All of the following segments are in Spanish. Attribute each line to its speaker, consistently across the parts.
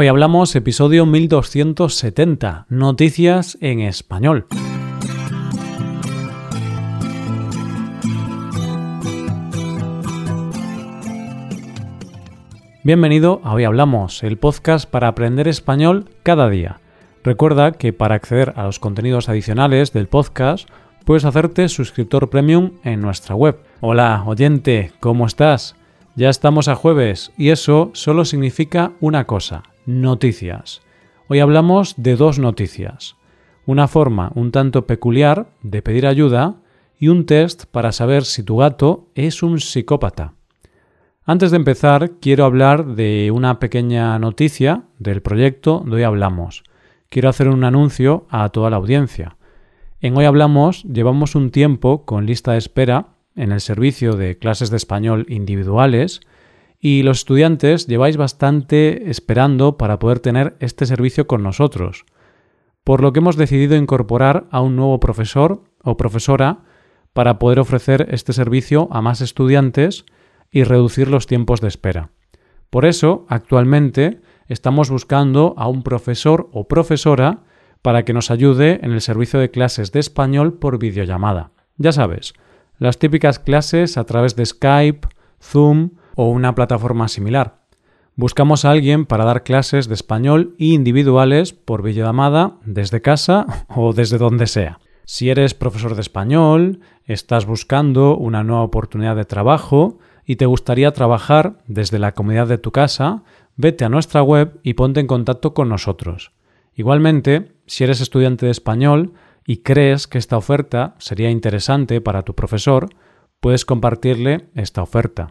Speaker 1: Hoy hablamos episodio 1270, noticias en español. Bienvenido a Hoy Hablamos, el podcast para aprender español cada día. Recuerda que para acceder a los contenidos adicionales del podcast puedes hacerte suscriptor premium en nuestra web. Hola, oyente, ¿cómo estás? Ya estamos a jueves y eso solo significa una cosa, noticias. Hoy hablamos de dos noticias. Una forma un tanto peculiar de pedir ayuda y un test para saber si tu gato es un psicópata. Antes de empezar, quiero hablar de una pequeña noticia del proyecto de Hoy Hablamos. Quiero hacer un anuncio a toda la audiencia. En Hoy Hablamos llevamos un tiempo con lista de espera en el servicio de clases de español individuales y los estudiantes lleváis bastante esperando para poder tener este servicio con nosotros, por lo que hemos decidido incorporar a un nuevo profesor o profesora para poder ofrecer este servicio a más estudiantes y reducir los tiempos de espera. Por eso, actualmente, estamos buscando a un profesor o profesora para que nos ayude en el servicio de clases de español por videollamada. Ya sabes, las típicas clases a través de Skype, Zoom o una plataforma similar. Buscamos a alguien para dar clases de español individuales por videollamada desde casa o desde donde sea. Si eres profesor de español, estás buscando una nueva oportunidad de trabajo y te gustaría trabajar desde la comunidad de tu casa, vete a nuestra web y ponte en contacto con nosotros. Igualmente, si eres estudiante de español y crees que esta oferta sería interesante para tu profesor, puedes compartirle esta oferta.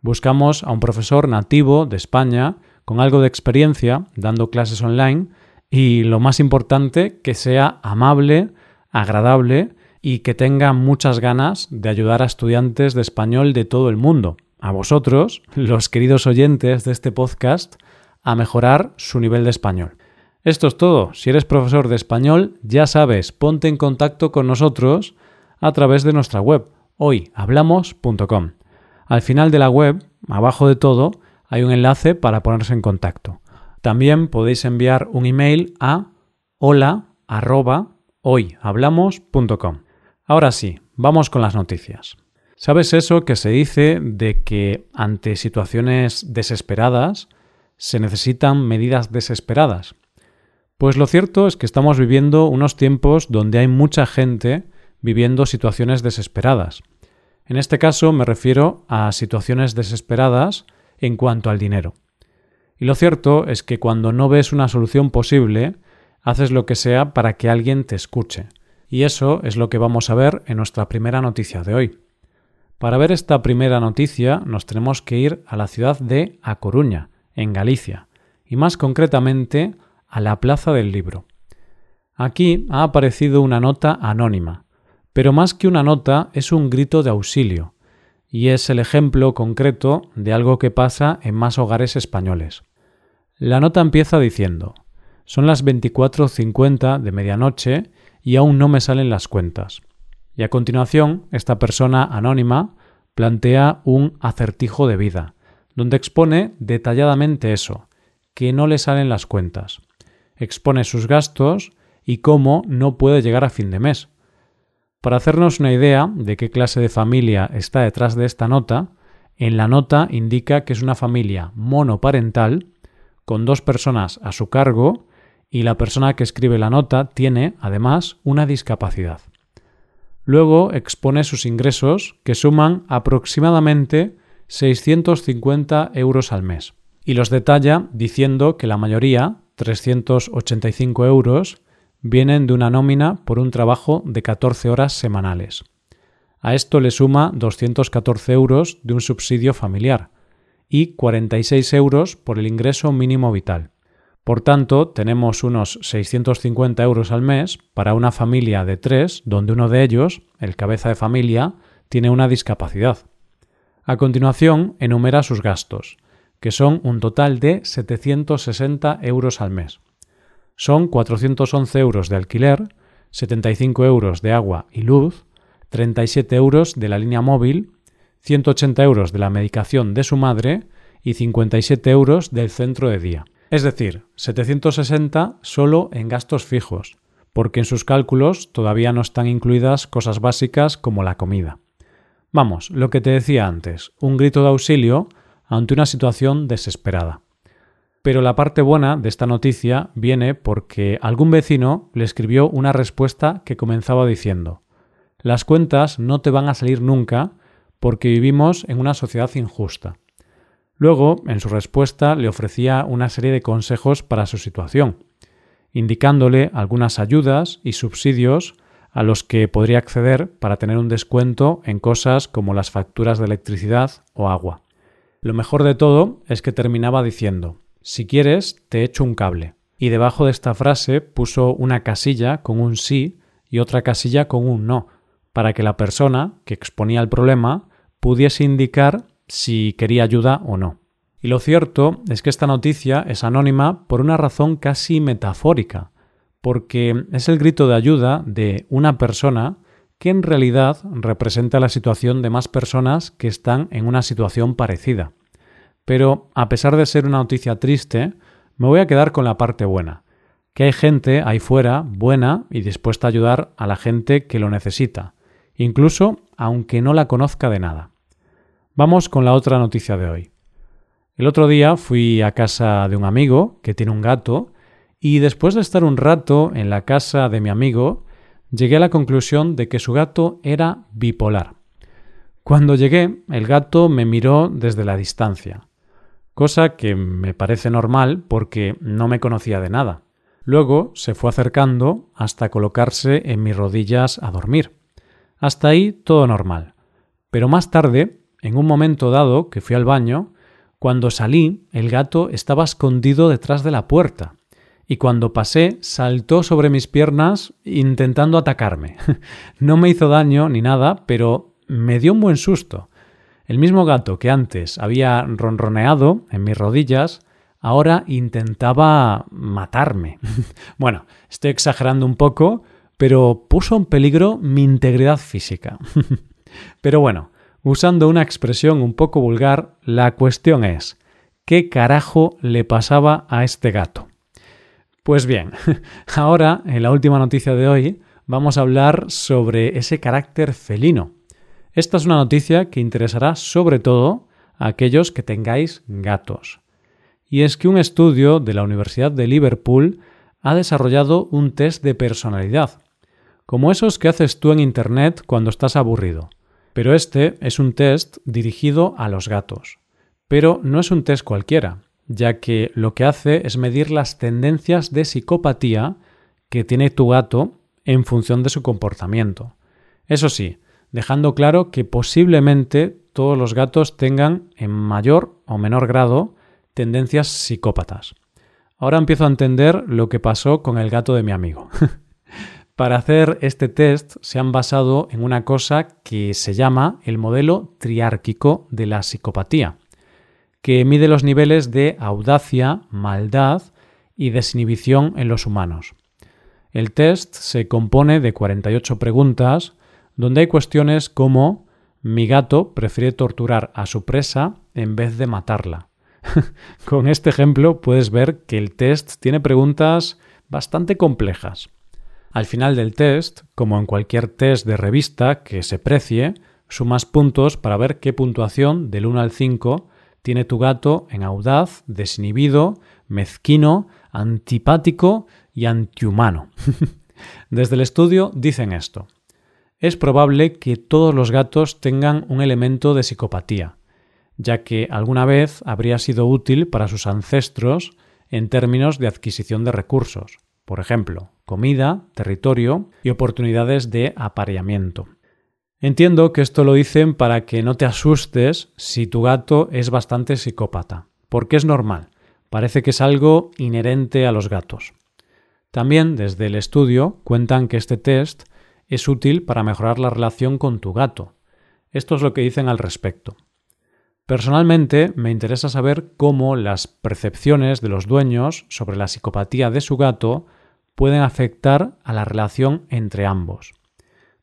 Speaker 1: Buscamos a un profesor nativo de España con algo de experiencia dando clases online y lo más importante, que sea amable, agradable y que tenga muchas ganas de ayudar a estudiantes de español de todo el mundo, a vosotros, los queridos oyentes de este podcast, a mejorar su nivel de español. Esto es todo. Si eres profesor de español, ya sabes, ponte en contacto con nosotros a través de nuestra web hoyhablamos.com. Al final de la web, abajo de todo, hay un enlace para ponerse en contacto. También podéis enviar un email a hola@hoyhablamos.com. Ahora sí, vamos con las noticias. ¿Sabes eso que se dice de que ante situaciones desesperadas se necesitan medidas desesperadas? Pues lo cierto es que estamos viviendo unos tiempos donde hay mucha gente viviendo situaciones desesperadas. En este caso me refiero a situaciones desesperadas en cuanto al dinero. Y lo cierto es que cuando no ves una solución posible, haces lo que sea para que alguien te escuche. Y eso es lo que vamos a ver en nuestra primera noticia de hoy. Para ver esta primera noticia nos tenemos que ir a la ciudad de A Coruña, en Galicia, y más concretamente a la Plaza del Libro. Aquí ha aparecido una nota anónima, pero más que una nota es un grito de auxilio, y es el ejemplo concreto de algo que pasa en más hogares españoles. La nota empieza diciendo Son las 24.50 de medianoche y aún no me salen las cuentas. Y a continuación, esta persona anónima plantea un acertijo de vida, donde expone detalladamente eso, que no le salen las cuentas. Expone sus gastos y cómo no puede llegar a fin de mes, para hacernos una idea de qué clase de familia está detrás de esta nota, en la nota indica que es una familia monoparental con dos personas a su cargo y la persona que escribe la nota tiene, además, una discapacidad. Luego expone sus ingresos, que suman aproximadamente 650 euros al mes, y los detalla diciendo que la mayoría, 385 euros, vienen de una nómina por un trabajo de 14 horas semanales. A esto le suma 214 euros de un subsidio familiar y 46 euros por el ingreso mínimo vital. Por tanto, tenemos unos 650 euros al mes para una familia de tres, donde uno de ellos, el cabeza de familia, tiene una discapacidad. A continuación, enumera sus gastos, que son un total de 760 euros al mes son 411 euros de alquiler, 75 euros de agua y luz, 37 euros de la línea móvil, 180 euros de la medicación de su madre y 57 euros del centro de día. Es decir, 760 solo en gastos fijos, porque en sus cálculos todavía no están incluidas cosas básicas como la comida. Vamos, lo que te decía antes, un grito de auxilio ante una situación desesperada. Pero la parte buena de esta noticia viene porque algún vecino le escribió una respuesta que comenzaba diciendo Las cuentas no te van a salir nunca porque vivimos en una sociedad injusta. Luego, en su respuesta, le ofrecía una serie de consejos para su situación, indicándole algunas ayudas y subsidios a los que podría acceder para tener un descuento en cosas como las facturas de electricidad o agua. Lo mejor de todo es que terminaba diciendo si quieres, te echo un cable. Y debajo de esta frase puso una casilla con un sí y otra casilla con un no, para que la persona que exponía el problema pudiese indicar si quería ayuda o no. Y lo cierto es que esta noticia es anónima por una razón casi metafórica, porque es el grito de ayuda de una persona que en realidad representa la situación de más personas que están en una situación parecida. Pero a pesar de ser una noticia triste, me voy a quedar con la parte buena, que hay gente ahí fuera buena y dispuesta a ayudar a la gente que lo necesita, incluso aunque no la conozca de nada. Vamos con la otra noticia de hoy. El otro día fui a casa de un amigo que tiene un gato y después de estar un rato en la casa de mi amigo, llegué a la conclusión de que su gato era bipolar. Cuando llegué, el gato me miró desde la distancia, cosa que me parece normal porque no me conocía de nada. Luego se fue acercando hasta colocarse en mis rodillas a dormir. Hasta ahí todo normal. Pero más tarde en un momento dado que fui al baño, cuando salí, el gato estaba escondido detrás de la puerta, y cuando pasé saltó sobre mis piernas intentando atacarme. no me hizo daño ni nada, pero me dio un buen susto. El mismo gato que antes había ronroneado en mis rodillas, ahora intentaba matarme. bueno, estoy exagerando un poco, pero puso en peligro mi integridad física. pero bueno, Usando una expresión un poco vulgar, la cuestión es, ¿qué carajo le pasaba a este gato? Pues bien, ahora, en la última noticia de hoy, vamos a hablar sobre ese carácter felino. Esta es una noticia que interesará sobre todo a aquellos que tengáis gatos. Y es que un estudio de la Universidad de Liverpool ha desarrollado un test de personalidad, como esos que haces tú en Internet cuando estás aburrido. Pero este es un test dirigido a los gatos. Pero no es un test cualquiera, ya que lo que hace es medir las tendencias de psicopatía que tiene tu gato en función de su comportamiento. Eso sí, dejando claro que posiblemente todos los gatos tengan en mayor o menor grado tendencias psicópatas. Ahora empiezo a entender lo que pasó con el gato de mi amigo. Para hacer este test se han basado en una cosa que se llama el modelo triárquico de la psicopatía, que mide los niveles de audacia, maldad y desinhibición en los humanos. El test se compone de 48 preguntas donde hay cuestiones como mi gato prefiere torturar a su presa en vez de matarla. Con este ejemplo puedes ver que el test tiene preguntas bastante complejas. Al final del test, como en cualquier test de revista que se precie, sumas puntos para ver qué puntuación del 1 al 5 tiene tu gato en audaz, desinhibido, mezquino, antipático y antihumano. Desde el estudio dicen esto. Es probable que todos los gatos tengan un elemento de psicopatía, ya que alguna vez habría sido útil para sus ancestros en términos de adquisición de recursos por ejemplo, comida, territorio y oportunidades de apareamiento. Entiendo que esto lo dicen para que no te asustes si tu gato es bastante psicópata, porque es normal, parece que es algo inherente a los gatos. También desde el estudio cuentan que este test es útil para mejorar la relación con tu gato. Esto es lo que dicen al respecto. Personalmente me interesa saber cómo las percepciones de los dueños sobre la psicopatía de su gato pueden afectar a la relación entre ambos.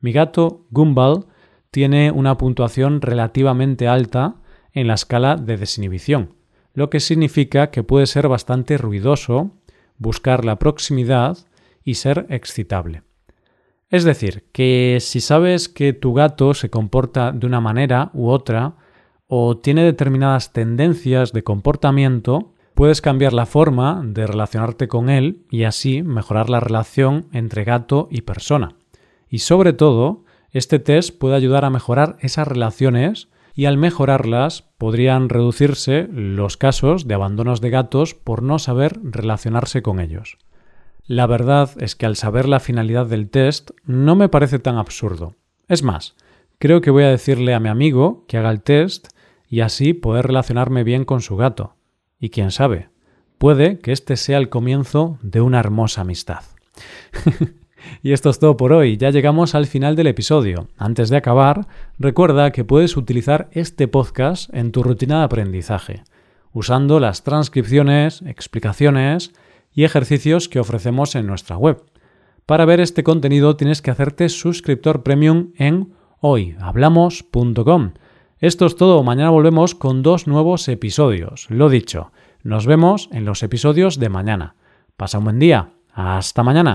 Speaker 1: Mi gato Gumball tiene una puntuación relativamente alta en la escala de desinhibición, lo que significa que puede ser bastante ruidoso, buscar la proximidad y ser excitable. Es decir, que si sabes que tu gato se comporta de una manera u otra, o tiene determinadas tendencias de comportamiento, puedes cambiar la forma de relacionarte con él y así mejorar la relación entre gato y persona. Y sobre todo, este test puede ayudar a mejorar esas relaciones y al mejorarlas podrían reducirse los casos de abandonos de gatos por no saber relacionarse con ellos. La verdad es que al saber la finalidad del test no me parece tan absurdo. Es más, creo que voy a decirle a mi amigo que haga el test y así poder relacionarme bien con su gato. Y quién sabe, puede que este sea el comienzo de una hermosa amistad. y esto es todo por hoy, ya llegamos al final del episodio. Antes de acabar, recuerda que puedes utilizar este podcast en tu rutina de aprendizaje, usando las transcripciones, explicaciones y ejercicios que ofrecemos en nuestra web. Para ver este contenido tienes que hacerte suscriptor premium en hoyhablamos.com esto es todo, mañana volvemos con dos nuevos episodios. Lo dicho, nos vemos en los episodios de mañana. Pasa un buen día. Hasta mañana.